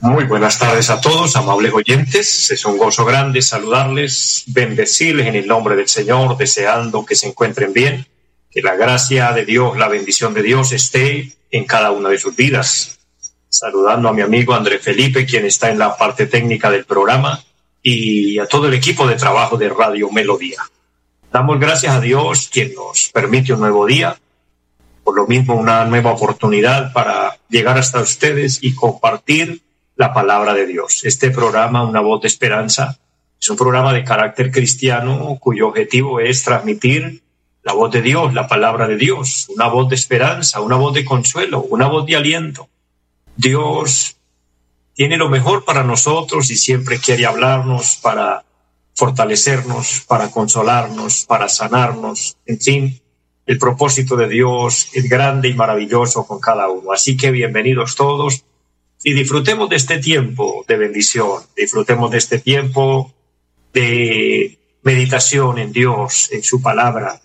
Muy buenas tardes a todos, amables oyentes. Es un gozo grande saludarles, bendecirles en el nombre del Señor, deseando que se encuentren bien, que la gracia de Dios, la bendición de Dios esté en cada una de sus vidas. Saludando a mi amigo André Felipe, quien está en la parte técnica del programa, y a todo el equipo de trabajo de Radio Melodía. Damos gracias a Dios, quien nos permite un nuevo día, por lo mismo una nueva oportunidad para llegar hasta ustedes y compartir la palabra de Dios. Este programa, Una voz de esperanza, es un programa de carácter cristiano cuyo objetivo es transmitir la voz de Dios, la palabra de Dios, una voz de esperanza, una voz de consuelo, una voz de aliento. Dios tiene lo mejor para nosotros y siempre quiere hablarnos para fortalecernos, para consolarnos, para sanarnos, en fin, el propósito de Dios es grande y maravilloso con cada uno. Así que bienvenidos todos y disfrutemos de este tiempo de bendición, disfrutemos de este tiempo de meditación en Dios, en su palabra,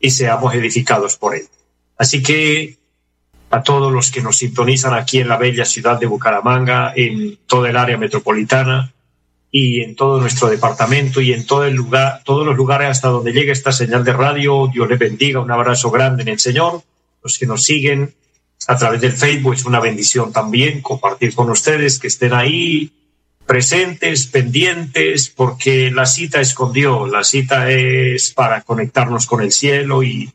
y seamos edificados por Él. Así que a todos los que nos sintonizan aquí en la bella ciudad de Bucaramanga, en toda el área metropolitana y en todo nuestro departamento y en todo el lugar, todos los lugares hasta donde llegue esta señal de radio, Dios les bendiga, un abrazo grande en el Señor, los que nos siguen a través del Facebook. Es una bendición también compartir con ustedes que estén ahí presentes, pendientes, porque la cita es con Dios, la cita es para conectarnos con el cielo y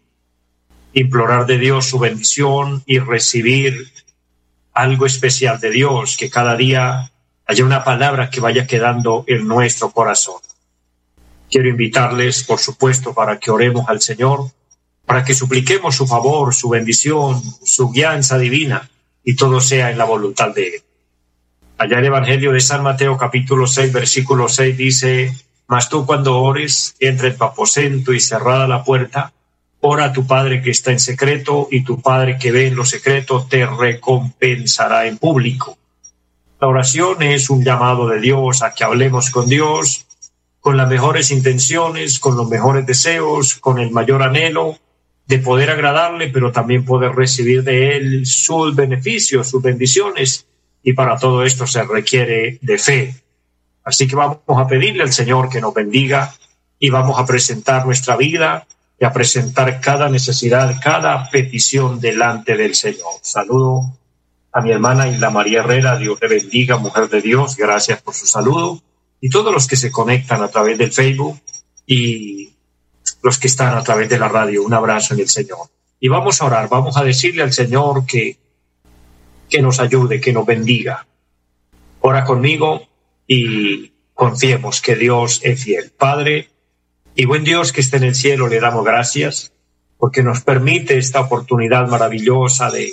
implorar de Dios su bendición y recibir algo especial de Dios, que cada día haya una palabra que vaya quedando en nuestro corazón. Quiero invitarles, por supuesto, para que oremos al Señor para que supliquemos su favor, su bendición, su guianza divina y todo sea en la voluntad de Él. Allá el Evangelio de San Mateo capítulo 6 versículo 6 dice, mas tú cuando ores, entra en tu aposento y cerrada la puerta, ora a tu Padre que está en secreto y tu Padre que ve en lo secreto te recompensará en público. La oración es un llamado de Dios a que hablemos con Dios con las mejores intenciones, con los mejores deseos, con el mayor anhelo, de poder agradarle, pero también poder recibir de él sus beneficios, sus bendiciones. Y para todo esto se requiere de fe. Así que vamos a pedirle al Señor que nos bendiga y vamos a presentar nuestra vida y a presentar cada necesidad, cada petición delante del Señor. Saludo a mi hermana Isla María Herrera, Dios le bendiga, mujer de Dios, gracias por su saludo. Y todos los que se conectan a través del Facebook y los que están a través de la radio. Un abrazo en el Señor. Y vamos a orar, vamos a decirle al Señor que, que nos ayude, que nos bendiga. Ora conmigo y confiemos que Dios es fiel. Padre y buen Dios que esté en el cielo, le damos gracias porque nos permite esta oportunidad maravillosa de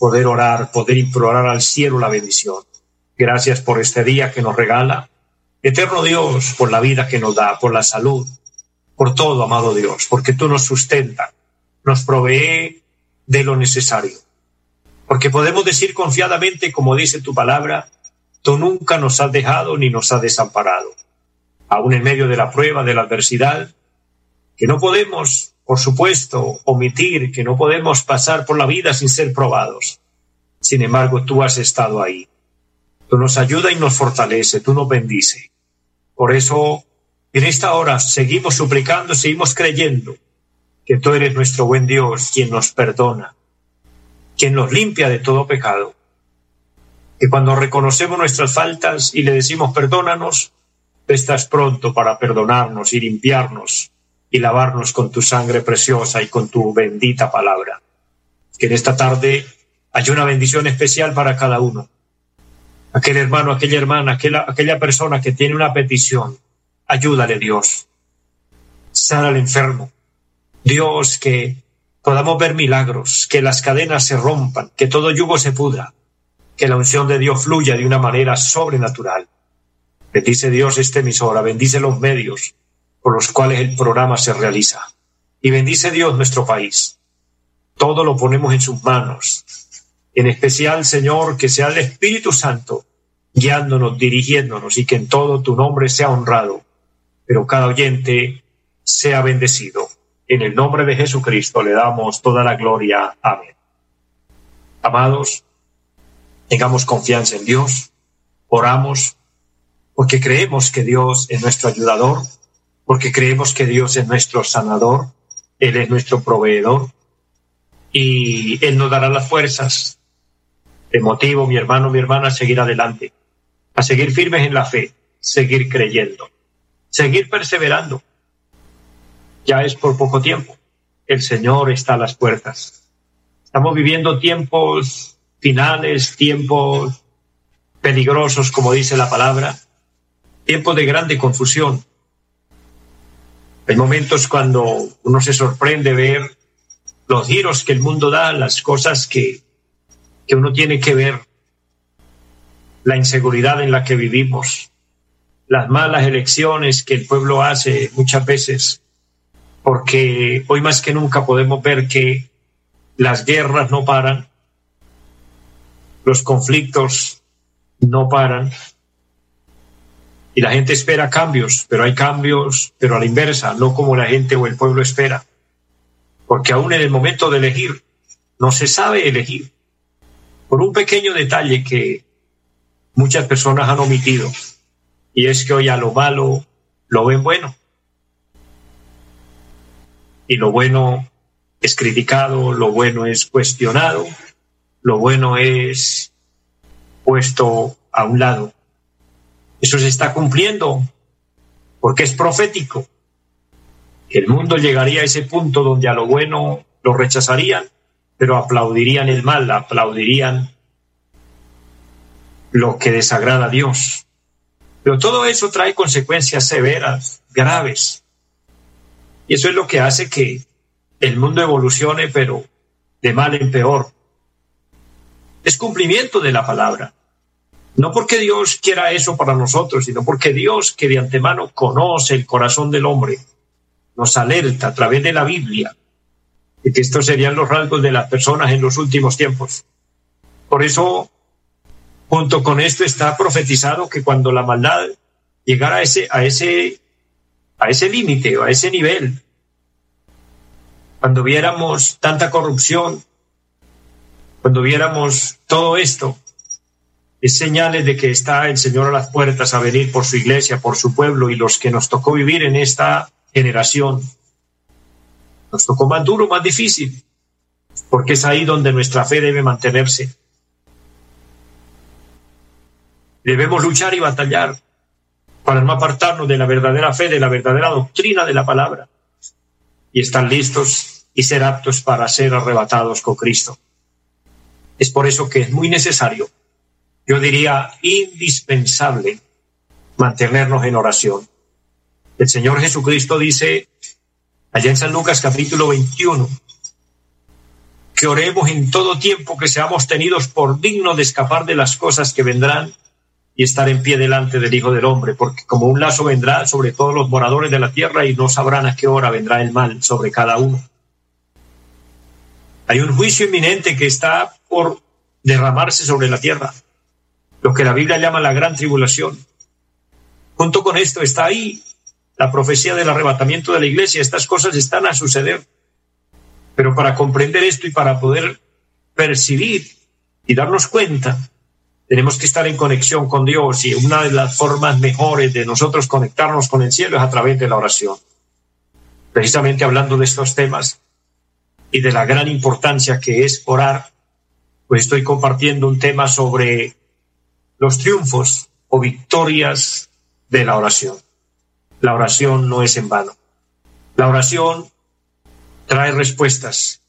poder orar, poder implorar al cielo la bendición. Gracias por este día que nos regala. Eterno Dios, por la vida que nos da, por la salud, por todo, amado Dios, porque tú nos sustenta, nos provee de lo necesario. Porque podemos decir confiadamente, como dice tu palabra, tú nunca nos has dejado ni nos has desamparado. Aún en medio de la prueba, de la adversidad, que no podemos, por supuesto, omitir, que no podemos pasar por la vida sin ser probados. Sin embargo, tú has estado ahí. Tú nos ayuda y nos fortalece, tú nos bendice. Por eso en esta hora seguimos suplicando, seguimos creyendo que tú eres nuestro buen Dios, quien nos perdona, quien nos limpia de todo pecado. Que cuando reconocemos nuestras faltas y le decimos perdónanos, estás pronto para perdonarnos y limpiarnos y lavarnos con tu sangre preciosa y con tu bendita palabra. Que en esta tarde haya una bendición especial para cada uno. Aquel hermano, aquella hermana, aquella, persona que tiene una petición, Ayúdale, Dios. Sana al enfermo. Dios, que podamos ver milagros, que las cadenas se rompan, que todo yugo se pudra, que la unción de Dios fluya de una manera sobrenatural. Bendice Dios esta emisora, bendice los medios por los cuales el programa se realiza. Y bendice Dios nuestro país. Todo lo ponemos en sus manos. En especial, Señor, que sea el Espíritu Santo guiándonos, dirigiéndonos y que en todo tu nombre sea honrado, pero cada oyente sea bendecido. En el nombre de Jesucristo le damos toda la gloria. Amén. Amados, tengamos confianza en Dios, oramos, porque creemos que Dios es nuestro ayudador, porque creemos que Dios es nuestro sanador, Él es nuestro proveedor y Él nos dará las fuerzas. De motivo, mi hermano, mi hermana, a seguir adelante, a seguir firmes en la fe, seguir creyendo, seguir perseverando ya es por poco tiempo. El Señor está a las puertas. Estamos viviendo tiempos finales, tiempos peligrosos, como dice la palabra, tiempos de grande confusión. Hay momentos cuando uno se sorprende ver los giros que el mundo da, las cosas que, que uno tiene que ver, la inseguridad en la que vivimos, las malas elecciones que el pueblo hace muchas veces porque hoy más que nunca podemos ver que las guerras no paran, los conflictos no paran y la gente espera cambios, pero hay cambios, pero a la inversa, no como la gente o el pueblo espera, porque aún en el momento de elegir no se sabe elegir, por un pequeño detalle que muchas personas han omitido, y es que hoy a lo malo lo ven bueno. Y lo bueno es criticado, lo bueno es cuestionado, lo bueno es puesto a un lado. Eso se está cumpliendo porque es profético. El mundo llegaría a ese punto donde a lo bueno lo rechazarían, pero aplaudirían el mal, aplaudirían lo que desagrada a Dios. Pero todo eso trae consecuencias severas, graves. Y eso es lo que hace que el mundo evolucione, pero de mal en peor. Es cumplimiento de la palabra. No porque Dios quiera eso para nosotros, sino porque Dios, que de antemano conoce el corazón del hombre, nos alerta a través de la Biblia de que estos serían los rasgos de las personas en los últimos tiempos. Por eso, junto con esto está profetizado que cuando la maldad llegara a ese, a ese a ese límite o a ese nivel. Cuando viéramos tanta corrupción, cuando viéramos todo esto, es señales de que está el Señor a las puertas a venir por su iglesia, por su pueblo y los que nos tocó vivir en esta generación. Nos tocó más duro, más difícil, porque es ahí donde nuestra fe debe mantenerse. Debemos luchar y batallar para no apartarnos de la verdadera fe, de la verdadera doctrina de la palabra, y estar listos y ser aptos para ser arrebatados con Cristo. Es por eso que es muy necesario, yo diría indispensable, mantenernos en oración. El Señor Jesucristo dice allá en San Lucas capítulo 21, que oremos en todo tiempo que seamos tenidos por dignos de escapar de las cosas que vendrán y estar en pie delante del Hijo del Hombre, porque como un lazo vendrá sobre todos los moradores de la tierra y no sabrán a qué hora vendrá el mal sobre cada uno. Hay un juicio inminente que está por derramarse sobre la tierra, lo que la Biblia llama la gran tribulación. Junto con esto está ahí la profecía del arrebatamiento de la iglesia. Estas cosas están a suceder. Pero para comprender esto y para poder percibir y darnos cuenta tenemos que estar en conexión con Dios y una de las formas mejores de nosotros conectarnos con el cielo es a través de la oración. Precisamente hablando de estos temas y de la gran importancia que es orar, pues estoy compartiendo un tema sobre los triunfos o victorias de la oración. La oración no es en vano. La oración trae respuestas,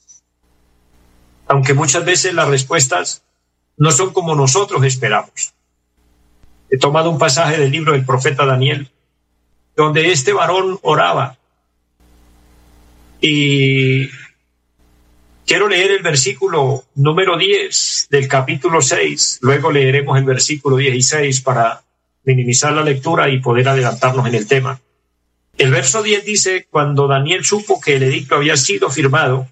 aunque muchas veces las respuestas no son como nosotros esperamos. He tomado un pasaje del libro del profeta Daniel, donde este varón oraba y Quiero leer el versículo número 10 del capítulo 6, luego leeremos el versículo 16 para minimizar la lectura y poder adelantarnos en el tema. El verso 10 dice, cuando Daniel supo que el edicto había sido firmado,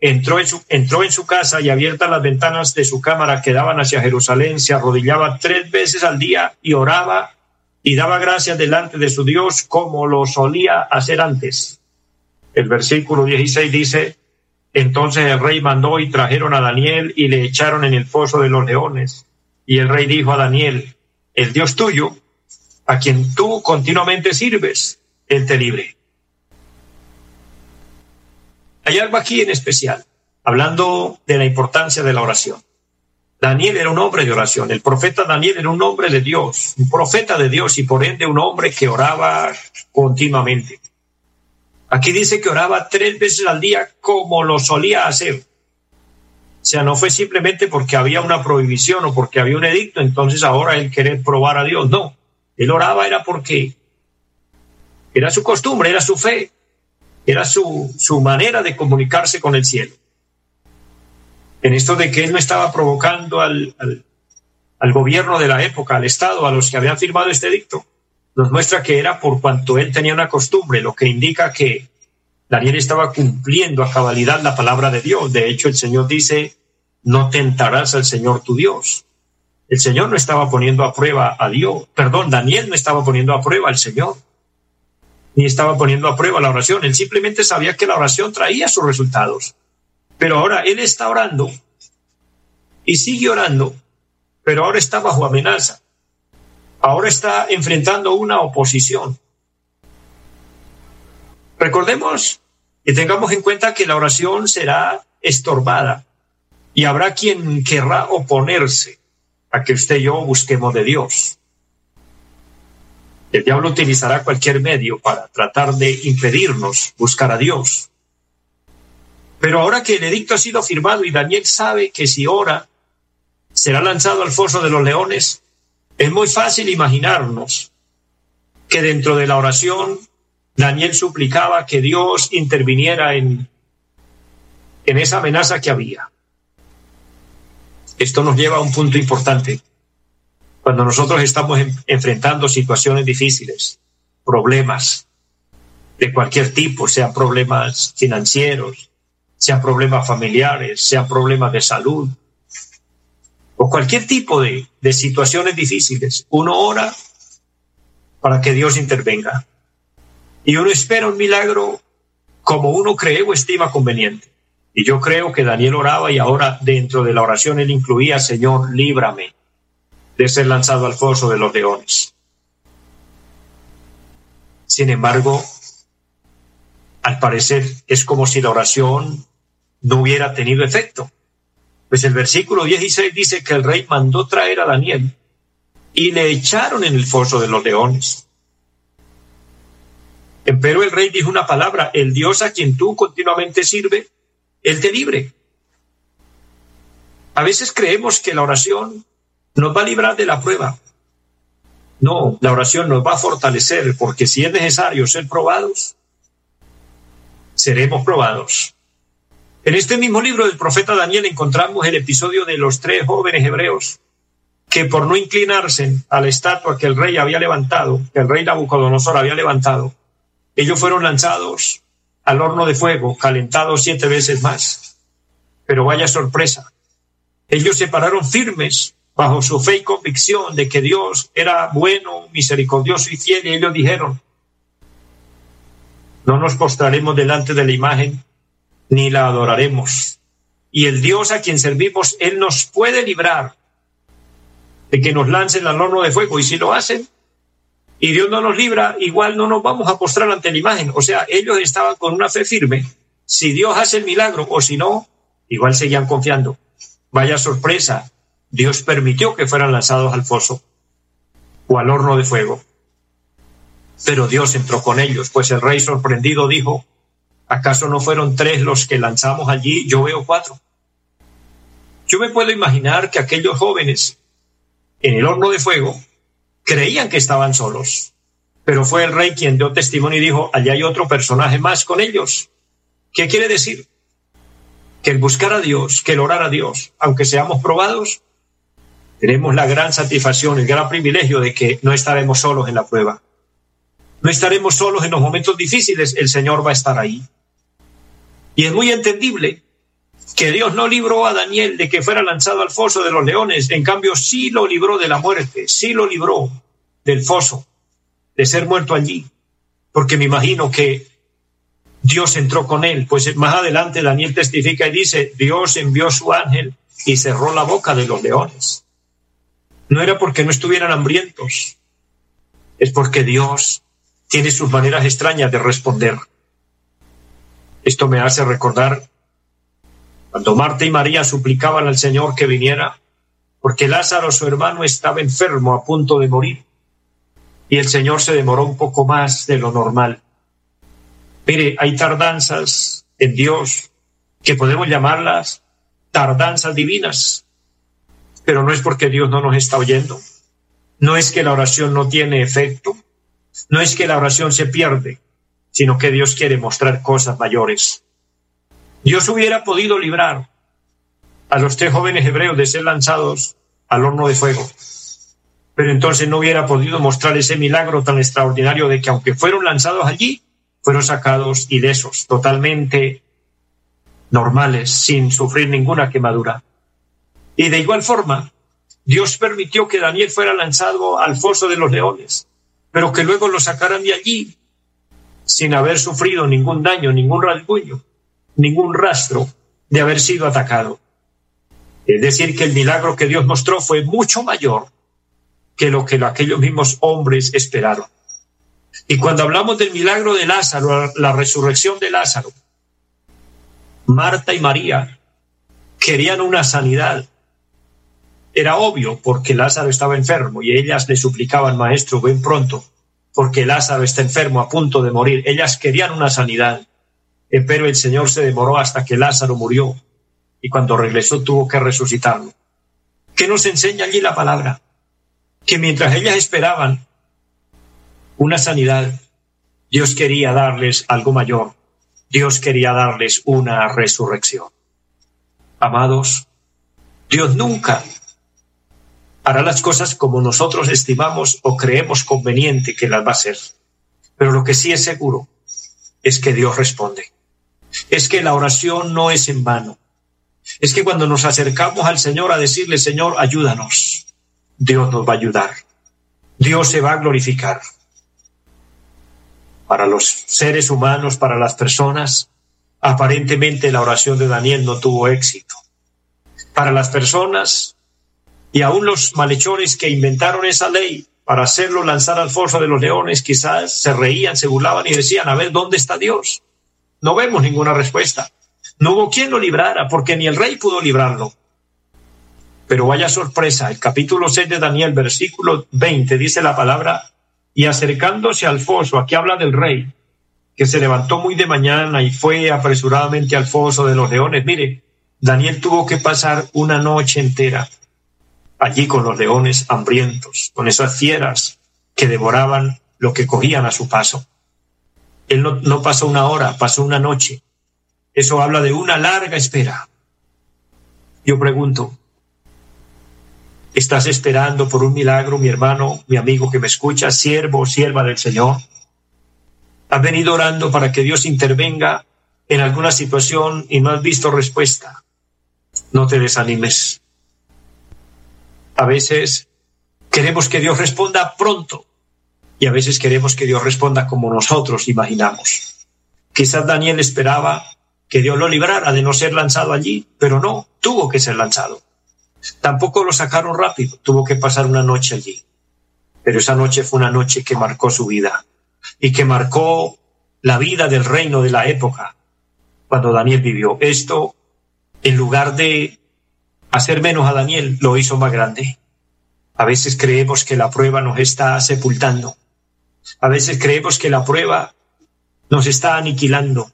entró en, su, entró en su casa y abiertas las ventanas de su cámara que daban hacia Jerusalén, se arrodillaba tres veces al día y oraba y daba gracias delante de su Dios como lo solía hacer antes. El versículo 16 dice, entonces el rey mandó y trajeron a Daniel y le echaron en el foso de los leones. Y el rey dijo a Daniel, el Dios tuyo, a quien tú continuamente sirves, él te libre. Hay algo aquí en especial, hablando de la importancia de la oración. Daniel era un hombre de oración, el profeta Daniel era un hombre de Dios, un profeta de Dios y por ende un hombre que oraba continuamente. Aquí dice que oraba tres veces al día como lo solía hacer. O sea, no fue simplemente porque había una prohibición o porque había un edicto, entonces ahora él querer probar a Dios. No, él oraba era porque era su costumbre, era su fe, era su, su manera de comunicarse con el cielo. En esto de que él no estaba provocando al, al, al gobierno de la época, al Estado, a los que habían firmado este edicto, nos muestra que era por cuanto él tenía una costumbre, lo que indica que Daniel estaba cumpliendo a cabalidad la palabra de Dios. De hecho, el Señor dice, no tentarás al Señor tu Dios. El Señor no estaba poniendo a prueba a Dios, perdón, Daniel no estaba poniendo a prueba al Señor, ni estaba poniendo a prueba la oración. Él simplemente sabía que la oración traía sus resultados. Pero ahora él está orando y sigue orando, pero ahora está bajo amenaza ahora está enfrentando una oposición. Recordemos y tengamos en cuenta que la oración será estorbada y habrá quien querrá oponerse a que usted y yo busquemos de Dios. El diablo utilizará cualquier medio para tratar de impedirnos buscar a Dios. Pero ahora que el edicto ha sido firmado y Daniel sabe que si ora será lanzado al foso de los leones, es muy fácil imaginarnos que dentro de la oración Daniel suplicaba que Dios interviniera en, en esa amenaza que había. Esto nos lleva a un punto importante. Cuando nosotros estamos enfrentando situaciones difíciles, problemas de cualquier tipo, sean problemas financieros, sean problemas familiares, sean problemas de salud, o cualquier tipo de, de situaciones difíciles, uno ora para que Dios intervenga. Y uno espera un milagro como uno cree o estima conveniente. Y yo creo que Daniel oraba y ahora dentro de la oración él incluía, Señor, líbrame de ser lanzado al foso de los leones. Sin embargo, al parecer es como si la oración no hubiera tenido efecto. Pues el versículo 16 dice que el rey mandó traer a Daniel y le echaron en el foso de los leones. Pero el rey dijo una palabra, el Dios a quien tú continuamente sirve, él te libre. A veces creemos que la oración nos va a librar de la prueba. No, la oración nos va a fortalecer porque si es necesario ser probados, seremos probados. En este mismo libro del profeta Daniel encontramos el episodio de los tres jóvenes hebreos que por no inclinarse a la estatua que el rey había levantado, que el rey Nabucodonosor había levantado, ellos fueron lanzados al horno de fuego, calentados siete veces más. Pero vaya sorpresa, ellos se pararon firmes bajo su fe y convicción de que Dios era bueno, misericordioso y fiel, y ellos dijeron, no nos postraremos delante de la imagen ni la adoraremos. Y el Dios a quien servimos, Él nos puede librar de que nos lancen al horno de fuego. Y si lo hacen, y Dios no nos libra, igual no nos vamos a postrar ante la imagen. O sea, ellos estaban con una fe firme. Si Dios hace el milagro o si no, igual seguían confiando. Vaya sorpresa, Dios permitió que fueran lanzados al foso o al horno de fuego. Pero Dios entró con ellos, pues el rey sorprendido dijo, ¿Acaso no fueron tres los que lanzamos allí? Yo veo cuatro. Yo me puedo imaginar que aquellos jóvenes en el horno de fuego creían que estaban solos, pero fue el rey quien dio testimonio y dijo, allá hay otro personaje más con ellos. ¿Qué quiere decir? que el buscar a Dios, que el orar a Dios, aunque seamos probados, tenemos la gran satisfacción, el gran privilegio de que no estaremos solos en la prueba. No estaremos solos en los momentos difíciles, el Señor va a estar ahí. Y es muy entendible que Dios no libró a Daniel de que fuera lanzado al foso de los leones, en cambio sí lo libró de la muerte, sí lo libró del foso, de ser muerto allí, porque me imagino que Dios entró con él, pues más adelante Daniel testifica y dice, Dios envió su ángel y cerró la boca de los leones. No era porque no estuvieran hambrientos, es porque Dios tiene sus maneras extrañas de responder. Esto me hace recordar cuando Marta y María suplicaban al Señor que viniera, porque Lázaro, su hermano, estaba enfermo a punto de morir, y el Señor se demoró un poco más de lo normal. Mire, hay tardanzas en Dios que podemos llamarlas tardanzas divinas, pero no es porque Dios no nos está oyendo, no es que la oración no tiene efecto, no es que la oración se pierde, sino que Dios quiere mostrar cosas mayores. Dios hubiera podido librar a los tres jóvenes hebreos de ser lanzados al horno de fuego, pero entonces no hubiera podido mostrar ese milagro tan extraordinario de que aunque fueron lanzados allí, fueron sacados ilesos, totalmente normales, sin sufrir ninguna quemadura. Y de igual forma, Dios permitió que Daniel fuera lanzado al foso de los leones, pero que luego lo sacaran de allí sin haber sufrido ningún daño, ningún rasguño, ningún rastro de haber sido atacado. Es decir, que el milagro que Dios mostró fue mucho mayor que lo que aquellos mismos hombres esperaron. Y cuando hablamos del milagro de Lázaro, la resurrección de Lázaro, Marta y María querían una sanidad. Era obvio porque Lázaro estaba enfermo y ellas le suplicaban, maestro, ven pronto, porque Lázaro está enfermo a punto de morir. Ellas querían una sanidad, eh, pero el Señor se demoró hasta que Lázaro murió y cuando regresó tuvo que resucitarlo. ¿Qué nos enseña allí la palabra? Que mientras ellas esperaban una sanidad, Dios quería darles algo mayor. Dios quería darles una resurrección. Amados, Dios nunca hará las cosas como nosotros estimamos o creemos conveniente que las va a hacer. Pero lo que sí es seguro es que Dios responde. Es que la oración no es en vano. Es que cuando nos acercamos al Señor a decirle, Señor, ayúdanos, Dios nos va a ayudar. Dios se va a glorificar para los seres humanos, para las personas, aparentemente la oración de Daniel no tuvo éxito. Para las personas y aún los malhechores que inventaron esa ley para hacerlo lanzar al foso de los leones, quizás se reían, se burlaban y decían, a ver, ¿dónde está Dios? No vemos ninguna respuesta. No hubo quien lo librara, porque ni el rey pudo librarlo. Pero vaya sorpresa, el capítulo 6 de Daniel, versículo 20, dice la palabra, y acercándose al foso, aquí habla del rey, que se levantó muy de mañana y fue apresuradamente al foso de los leones. Mire, Daniel tuvo que pasar una noche entera allí con los leones hambrientos, con esas fieras que devoraban lo que cogían a su paso. Él no, no pasó una hora, pasó una noche. Eso habla de una larga espera. Yo pregunto, ¿Estás esperando por un milagro, mi hermano, mi amigo que me escucha, siervo o sierva del Señor? ¿Has venido orando para que Dios intervenga en alguna situación y no has visto respuesta? No te desanimes. A veces queremos que Dios responda pronto y a veces queremos que Dios responda como nosotros imaginamos. Quizás Daniel esperaba que Dios lo librara de no ser lanzado allí, pero no, tuvo que ser lanzado. Tampoco lo sacaron rápido, tuvo que pasar una noche allí. Pero esa noche fue una noche que marcó su vida y que marcó la vida del reino de la época cuando Daniel vivió. Esto, en lugar de hacer menos a Daniel, lo hizo más grande. A veces creemos que la prueba nos está sepultando. A veces creemos que la prueba nos está aniquilando.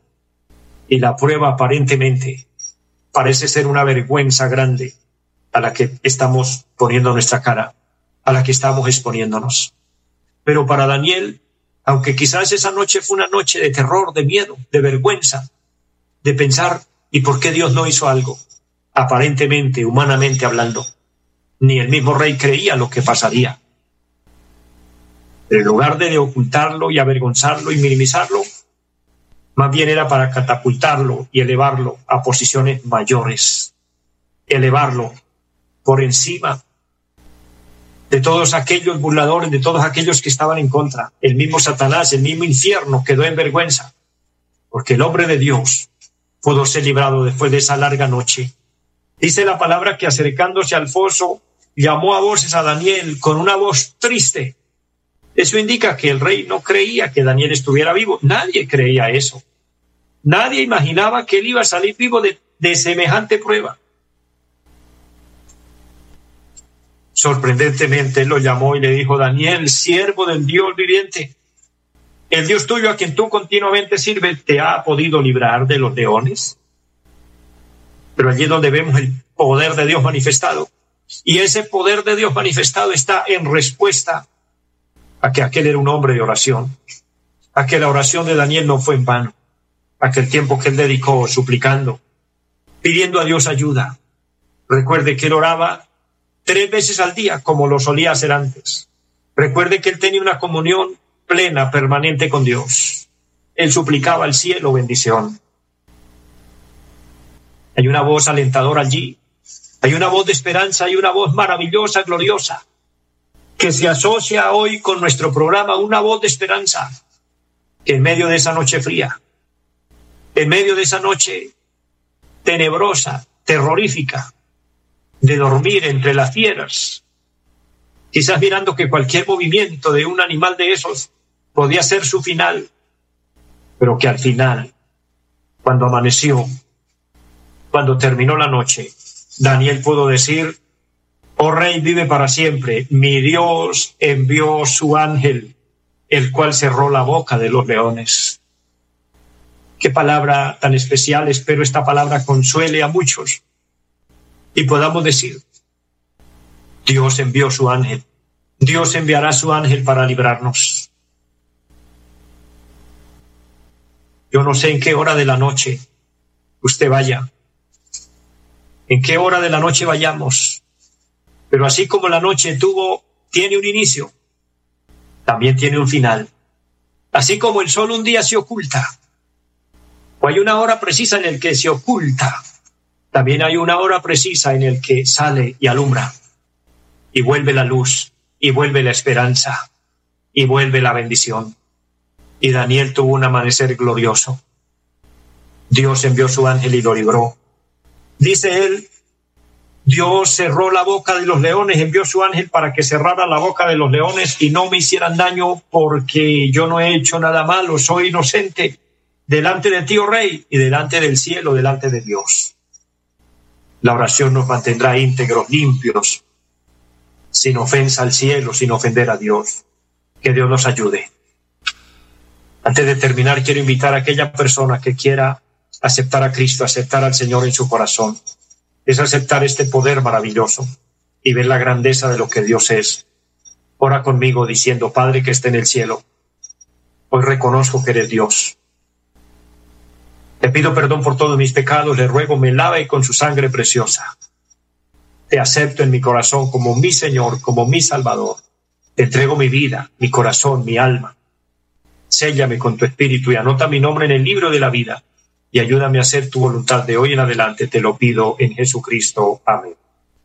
Y la prueba aparentemente parece ser una vergüenza grande a la que estamos poniendo nuestra cara, a la que estamos exponiéndonos. Pero para Daniel, aunque quizás esa noche fue una noche de terror, de miedo, de vergüenza, de pensar ¿Y por qué Dios no hizo algo? Aparentemente, humanamente hablando. Ni el mismo rey creía lo que pasaría. En lugar de ocultarlo y avergonzarlo y minimizarlo, más bien era para catapultarlo y elevarlo a posiciones mayores, elevarlo por encima de todos aquellos burladores, de todos aquellos que estaban en contra. El mismo Satanás, el mismo infierno quedó en vergüenza, porque el hombre de Dios pudo ser librado después de esa larga noche. Dice la palabra que acercándose al foso, llamó a voces a Daniel con una voz triste eso indica que el rey no creía que Daniel estuviera vivo. Nadie creía eso. Nadie imaginaba que él iba a salir vivo de, semejante prueba. Sorprendentemente lo llamó y le dijo, Daniel, siervo del Dios viviente, el Dios tuyo a quien tú continuamente sirves, ¿te ha podido librar de los leones? Pero allí es donde vemos el poder de Dios manifestado. Y ese poder de Dios manifestado está en respuesta a que aquel era un hombre de oración, a que la oración de Daniel no fue en vano, a que el tiempo que él dedicó suplicando, pidiendo a Dios ayuda. Recuerde que él oraba tres veces al día como lo solía hacer antes. Recuerde que él tenía una comunión plena, permanente con Dios. Él suplicaba al cielo bendición. Hay una voz alentadora allí. Hay una voz de esperanza, hay una voz maravillosa, gloriosa que se asocia hoy con nuestro programa Una voz de esperanza, en medio de esa noche fría, en medio de esa noche tenebrosa, terrorífica, de dormir entre las fieras, quizás mirando que cualquier movimiento de un animal de esos podía ser su final, pero que al final, cuando amaneció, cuando terminó la noche, Daniel pudo decir, Oh Rey vive para siempre. Mi Dios envió su ángel, el cual cerró la boca de los leones. Qué palabra tan especial. Espero esta palabra consuele a muchos y podamos decir, Dios envió su ángel. Dios enviará su ángel para librarnos. Yo no sé en qué hora de la noche usted vaya, en qué hora de la noche vayamos, pero así como la noche tuvo, tiene un inicio, también tiene un final. Así como el sol un día se oculta, o hay una hora precisa en el que se oculta, también hay una hora precisa en el que sale y alumbra, y vuelve la luz, y vuelve la esperanza, y vuelve la bendición. Y Daniel tuvo un amanecer glorioso. Dios envió su ángel y lo libró. Dice él, Dios cerró la boca de los leones, envió su ángel para que cerrara la boca de los leones y no me hicieran daño porque yo no he hecho nada malo, soy inocente delante de ti, oh rey, y delante del cielo, delante de Dios. La oración nos mantendrá íntegros, limpios, sin ofensa al cielo, sin ofender a Dios. Que Dios nos ayude. Antes de terminar, quiero invitar a aquella persona que quiera aceptar a Cristo, aceptar al Señor en su corazón es aceptar este poder maravilloso y ver la grandeza de lo que Dios es. Ora conmigo diciendo, Padre que esté en el cielo, hoy reconozco que eres Dios. Te pido perdón por todos mis pecados, le ruego me lave con su sangre preciosa. Te acepto en mi corazón como mi Señor, como mi Salvador. Te entrego mi vida, mi corazón, mi alma. Séllame con tu espíritu y anota mi nombre en el libro de la vida y ayúdame a hacer tu voluntad de hoy en adelante, te lo pido en Jesucristo. Amén.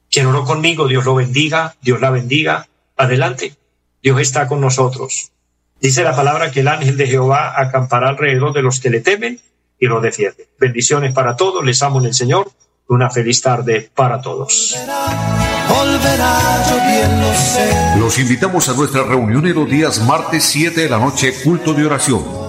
Quien oró conmigo, Dios lo bendiga, Dios la bendiga. Adelante, Dios está con nosotros. Dice la palabra que el ángel de Jehová acampará alrededor de los que le temen y lo defiende. Bendiciones para todos, les amo en el Señor. Una feliz tarde para todos. Los invitamos a nuestra reunión en los días martes 7 de la noche, culto de oración